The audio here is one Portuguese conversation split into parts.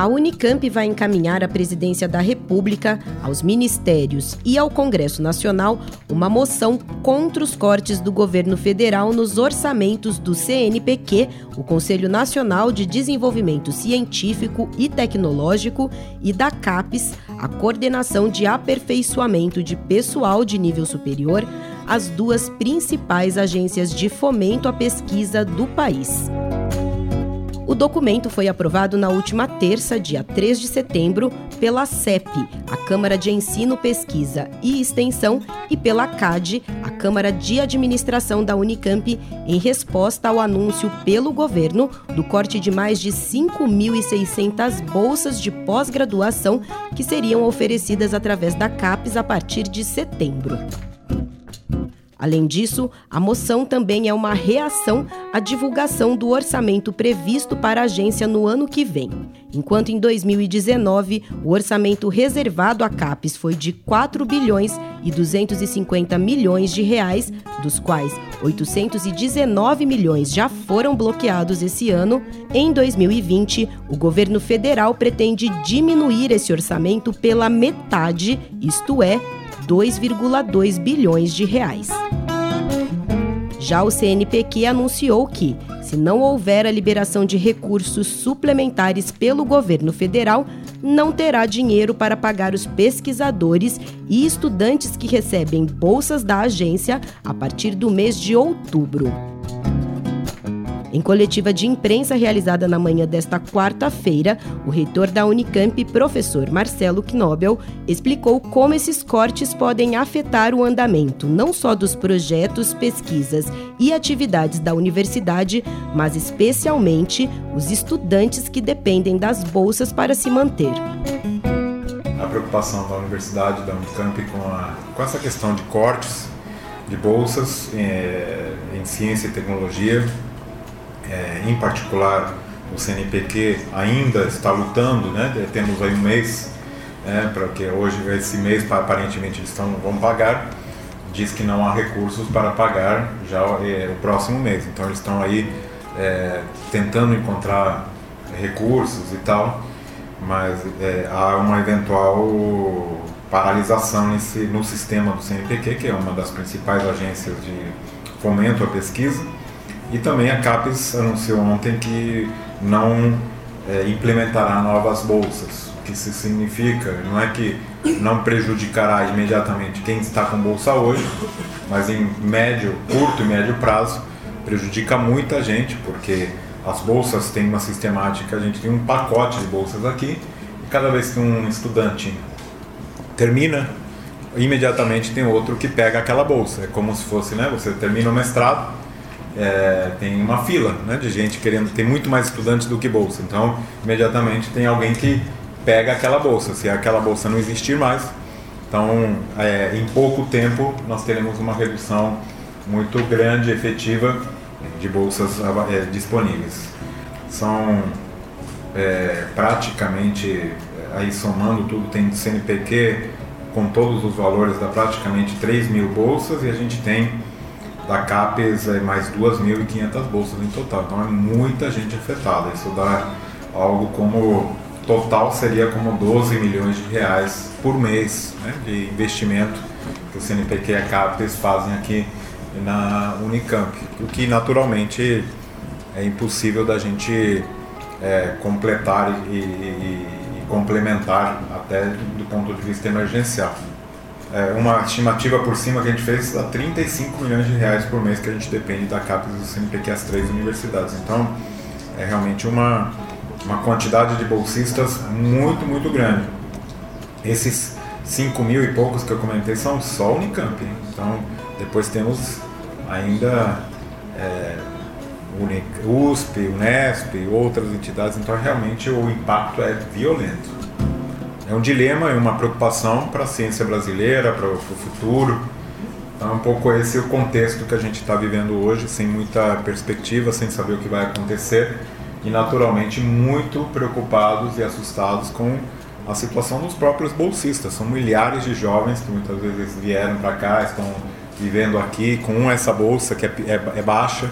A Unicamp vai encaminhar à Presidência da República, aos ministérios e ao Congresso Nacional uma moção contra os cortes do governo federal nos orçamentos do CNPq, o Conselho Nacional de Desenvolvimento Científico e Tecnológico, e da CAPES, a Coordenação de Aperfeiçoamento de Pessoal de Nível Superior, as duas principais agências de fomento à pesquisa do país. Documento foi aprovado na última terça, dia 3 de setembro, pela CEP, a Câmara de Ensino, Pesquisa e Extensão, e pela CAD, a Câmara de Administração da Unicamp, em resposta ao anúncio pelo governo do corte de mais de 5.600 bolsas de pós-graduação que seriam oferecidas através da CAPES a partir de setembro. Além disso, a moção também é uma reação à divulgação do orçamento previsto para a agência no ano que vem. Enquanto em 2019 o orçamento reservado à CAPES foi de 4 bilhões e 250 milhões de reais, dos quais 819 milhões já foram bloqueados esse ano, em 2020 o governo federal pretende diminuir esse orçamento pela metade, isto é, 2,2 bilhões de reais. Já o CNPq anunciou que, se não houver a liberação de recursos suplementares pelo governo federal, não terá dinheiro para pagar os pesquisadores e estudantes que recebem bolsas da agência a partir do mês de outubro. Em coletiva de imprensa realizada na manhã desta quarta-feira, o reitor da Unicamp, professor Marcelo Knobel, explicou como esses cortes podem afetar o andamento não só dos projetos, pesquisas e atividades da universidade, mas especialmente os estudantes que dependem das bolsas para se manter. A preocupação da universidade, da Unicamp, com, a, com essa questão de cortes de bolsas é, em ciência e tecnologia é, em particular o CNPq ainda está lutando, né? temos aí um mês, né, para que hoje, esse mês, aparentemente eles estão, vão pagar, diz que não há recursos para pagar já é, o próximo mês, então eles estão aí é, tentando encontrar recursos e tal, mas é, há uma eventual paralisação nesse, no sistema do CNPq, que é uma das principais agências de fomento à pesquisa, e também a CAPES anunciou ontem que não é, implementará novas bolsas. O que isso significa? Não é que não prejudicará imediatamente quem está com bolsa hoje, mas em médio, curto e médio prazo, prejudica muita gente, porque as bolsas têm uma sistemática, a gente tem um pacote de bolsas aqui, e cada vez que um estudante termina, imediatamente tem outro que pega aquela bolsa. É como se fosse, né? Você termina o mestrado, é, tem uma fila né, de gente querendo, tem muito mais estudantes do que bolsa. Então, imediatamente tem alguém que pega aquela bolsa. Se aquela bolsa não existir mais, então é, em pouco tempo nós teremos uma redução muito grande, efetiva de bolsas é, disponíveis. São é, praticamente, aí somando tudo, tem CNPq com todos os valores da praticamente 3 mil bolsas e a gente tem da CAPES é mais 2.500 bolsas em total. Então é muita gente afetada. Isso dá algo como total seria como 12 milhões de reais por mês né, de investimento que o CNPq e a CAPES fazem aqui na Unicamp, o que naturalmente é impossível da gente é, completar e, e, e complementar até do ponto de vista emergencial é, uma estimativa por cima que a gente fez a 35 milhões de reais por mês que a gente depende da CAPES do CNPq as três universidades. Então, é realmente uma, uma quantidade de bolsistas muito, muito grande. Esses 5 mil e poucos que eu comentei são só Unicamp. Então, depois temos ainda é, USP, Unesp, outras entidades. Então, realmente o impacto é violento é um dilema e uma preocupação para a ciência brasileira, para o futuro. Então, é um pouco esse o contexto que a gente está vivendo hoje, sem muita perspectiva, sem saber o que vai acontecer. e naturalmente muito preocupados e assustados com a situação dos próprios bolsistas. São milhares de jovens que muitas vezes vieram para cá, estão vivendo aqui com essa bolsa que é, é, é, baixa,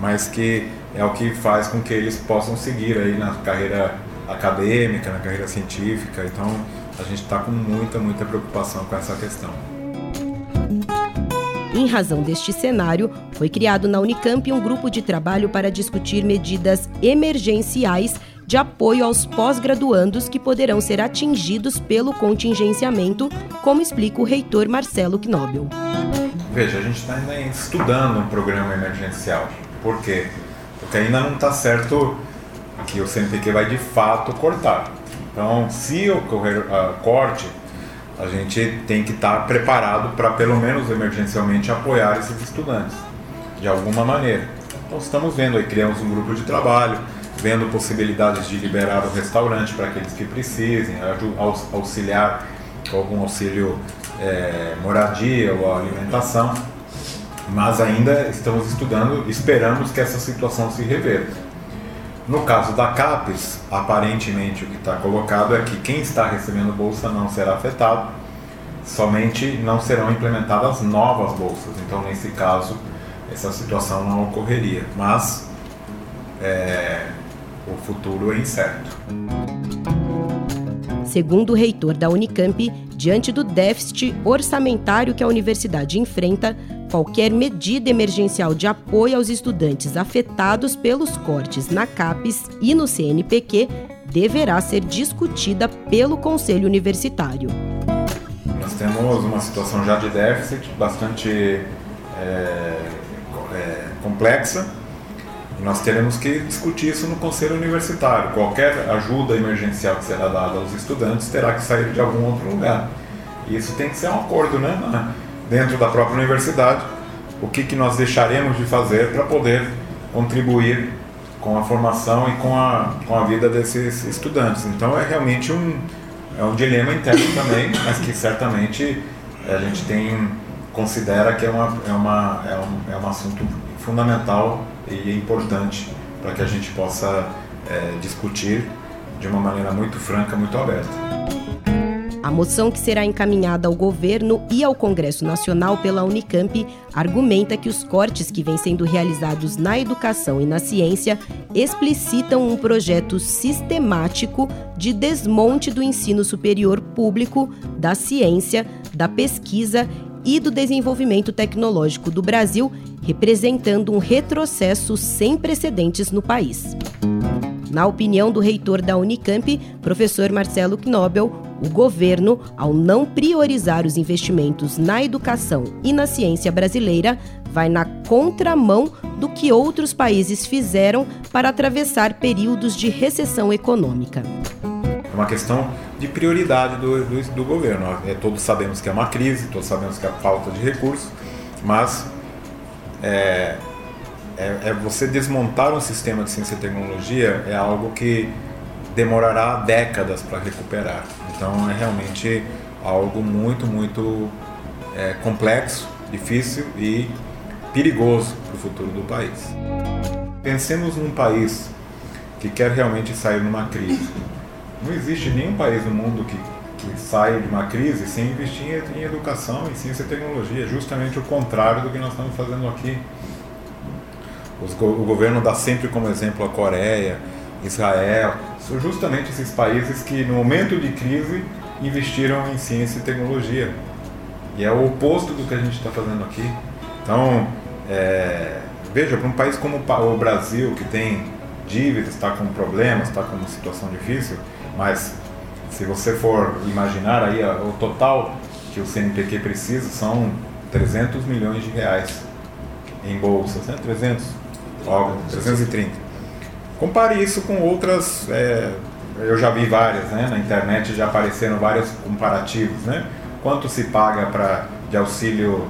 mas que é o que faz com que eles possam seguir aí na carreira acadêmica, na carreira científica. Então a gente está com muita, muita preocupação com essa questão. Em razão deste cenário, foi criado na Unicamp um grupo de trabalho para discutir medidas emergenciais de apoio aos pós-graduandos que poderão ser atingidos pelo contingenciamento, como explica o reitor Marcelo Knobel. Veja, a gente está ainda estudando um programa emergencial. Por quê? Porque ainda não está certo que o CNPq vai de fato cortar. Então, se ocorrer uh, corte, a gente tem que estar tá preparado para, pelo menos emergencialmente, apoiar esses estudantes, de alguma maneira. Então, estamos vendo aí, criamos um grupo de trabalho, vendo possibilidades de liberar o restaurante para aqueles que precisem, auxiliar com algum auxílio é, moradia ou alimentação, mas ainda estamos estudando, esperamos que essa situação se reverta. No caso da CAPES, aparentemente o que está colocado é que quem está recebendo bolsa não será afetado, somente não serão implementadas novas bolsas. Então, nesse caso, essa situação não ocorreria. Mas é, o futuro é incerto. Segundo o reitor da Unicamp, diante do déficit orçamentário que a universidade enfrenta, qualquer medida emergencial de apoio aos estudantes afetados pelos cortes na CAPES e no CNPq deverá ser discutida pelo Conselho Universitário. Nós temos uma situação já de déficit bastante é, é, complexa e nós teremos que discutir isso no Conselho Universitário. Qualquer ajuda emergencial que será dada aos estudantes terá que sair de algum outro lugar. E isso tem que ser um acordo, né? Dentro da própria universidade, o que, que nós deixaremos de fazer para poder contribuir com a formação e com a, com a vida desses estudantes. Então é realmente um, é um dilema interno também, mas que certamente a gente tem considera que é, uma, é, uma, é, um, é um assunto fundamental e importante para que a gente possa é, discutir de uma maneira muito franca, muito aberta. A moção que será encaminhada ao governo e ao Congresso Nacional pela Unicamp argumenta que os cortes que vêm sendo realizados na educação e na ciência explicitam um projeto sistemático de desmonte do ensino superior público, da ciência, da pesquisa e do desenvolvimento tecnológico do Brasil, representando um retrocesso sem precedentes no país. Na opinião do reitor da Unicamp, professor Marcelo Knobel, o governo, ao não priorizar os investimentos na educação e na ciência brasileira, vai na contramão do que outros países fizeram para atravessar períodos de recessão econômica. É uma questão de prioridade do, do, do governo. É, todos sabemos que é uma crise, todos sabemos que é falta de recursos, mas é, é, é você desmontar um sistema de ciência e tecnologia é algo que demorará décadas para recuperar. Então é realmente algo muito, muito é, complexo, difícil e perigoso para o futuro do país. Pensemos num país que quer realmente sair numa crise. Não existe nenhum país no mundo que, que saia de uma crise sem investir em educação, em ciência e tecnologia. Justamente o contrário do que nós estamos fazendo aqui. o governo dá sempre como exemplo a Coreia, Israel, são justamente esses países que, no momento de crise, investiram em ciência e tecnologia. E é o oposto do que a gente está fazendo aqui. Então, é, veja, para um país como o Brasil, que tem dívidas, está com problemas, está com uma situação difícil, mas se você for imaginar aí o total que o CNPq precisa são 300 milhões de reais em bolsas, né? 300, ó, 330. Compare isso com outras, é, eu já vi várias, né? Na internet já apareceram vários comparativos, né? Quanto se paga para de auxílio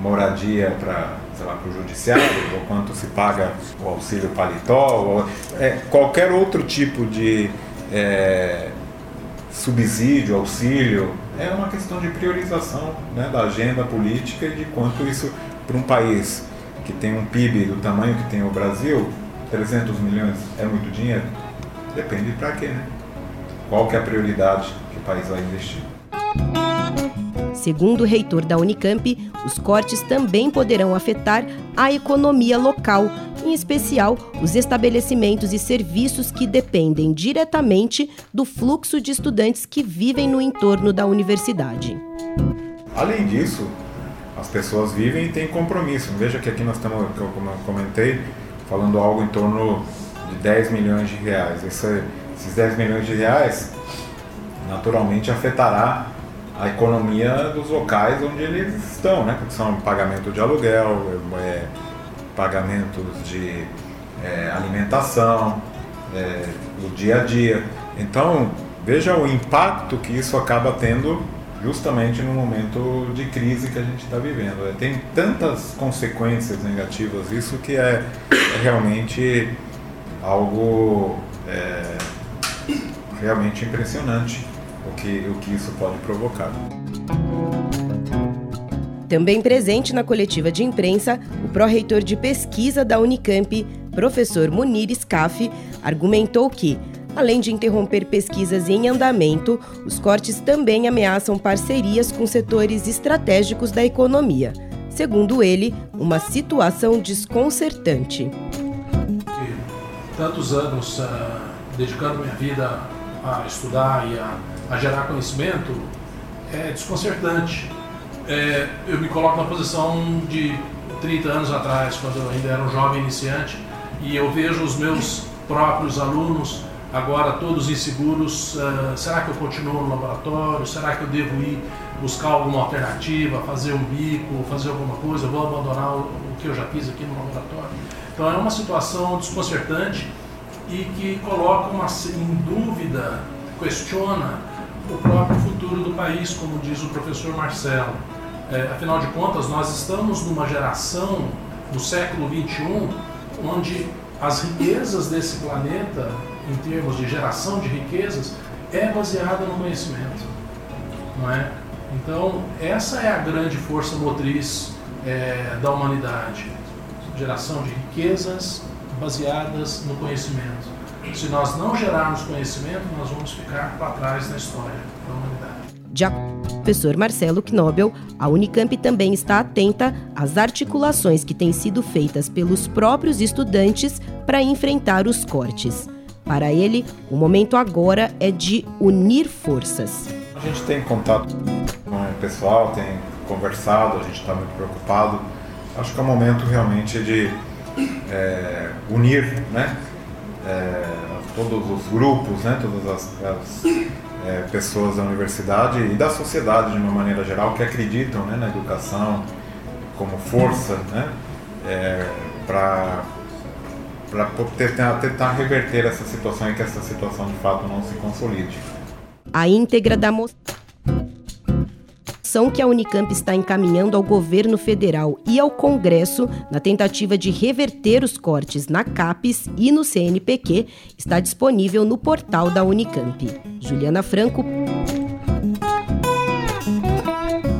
moradia para sei lá, para o judiciário, ou quanto se paga o auxílio paletó, ou, é, qualquer outro tipo de é, subsídio, auxílio, é uma questão de priorização né, da agenda política e de quanto isso, para um país que tem um PIB do tamanho que tem o Brasil, 300 milhões é muito dinheiro? Depende para quê, né? Qual que é a prioridade que o país vai investir? Segundo o reitor da Unicamp, os cortes também poderão afetar a economia local, em especial os estabelecimentos e serviços que dependem diretamente do fluxo de estudantes que vivem no entorno da universidade. Além disso, as pessoas vivem e têm compromisso. Veja que aqui nós estamos, como eu comentei, falando algo em torno de 10 milhões de reais. Esse, esses 10 milhões de reais naturalmente afetará a economia dos locais onde eles estão, né? Porque são pagamento de aluguel, é, pagamentos de é, alimentação, é, o dia a dia. Então veja o impacto que isso acaba tendo justamente no momento de crise que a gente está vivendo. É, tem tantas consequências negativas isso que é, é realmente algo é, realmente impressionante o que, o que isso pode provocar. Também presente na coletiva de imprensa, o pró-reitor de pesquisa da Unicamp, professor Munir Scaff, argumentou que, além de interromper pesquisas em andamento, os cortes também ameaçam parcerias com setores estratégicos da economia. Segundo ele, uma situação desconcertante. Tantos anos uh, dedicando minha vida a estudar e a a gerar conhecimento é desconcertante. É, eu me coloco na posição de 30 anos atrás, quando eu ainda era um jovem iniciante, e eu vejo os meus próprios alunos agora todos inseguros. Uh, será que eu continuo no laboratório? Será que eu devo ir buscar alguma alternativa, fazer um bico, fazer alguma coisa? vou abandonar o, o que eu já fiz aqui no laboratório? Então é uma situação desconcertante e que coloca uma, em dúvida, questiona o próprio futuro do país, como diz o professor Marcelo. É, afinal de contas, nós estamos numa geração do século XXI onde as riquezas desse planeta, em termos de geração de riquezas, é baseada no conhecimento, não é? Então, essa é a grande força motriz é, da humanidade: geração de riquezas baseadas no conhecimento. Se nós não gerarmos conhecimento, nós vamos ficar para trás na história da humanidade. De professor Marcelo Knobel, a Unicamp também está atenta às articulações que têm sido feitas pelos próprios estudantes para enfrentar os cortes. Para ele, o momento agora é de unir forças. A gente tem contato com o pessoal, tem conversado, a gente está muito preocupado. Acho que é o momento realmente de é, unir, né? é, todos os grupos, né, todas as, as é, pessoas da universidade e da sociedade de uma maneira geral que acreditam né, na educação como força né, é, para tentar, tentar reverter essa situação e que essa situação de fato não se consolide. A íntegra da moção que a Unicamp está encaminhando ao governo federal e ao Congresso na tentativa de reverter os cortes na CAPES e no CNPq está disponível no portal da Unicamp. Juliana Franco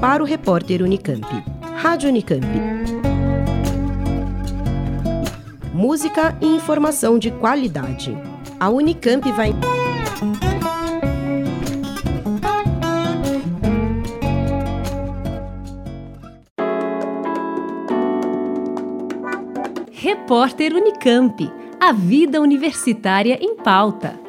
para o repórter Unicamp. Rádio Unicamp. Música e informação de qualidade. A Unicamp vai Repórter Unicamp. A vida universitária em pauta.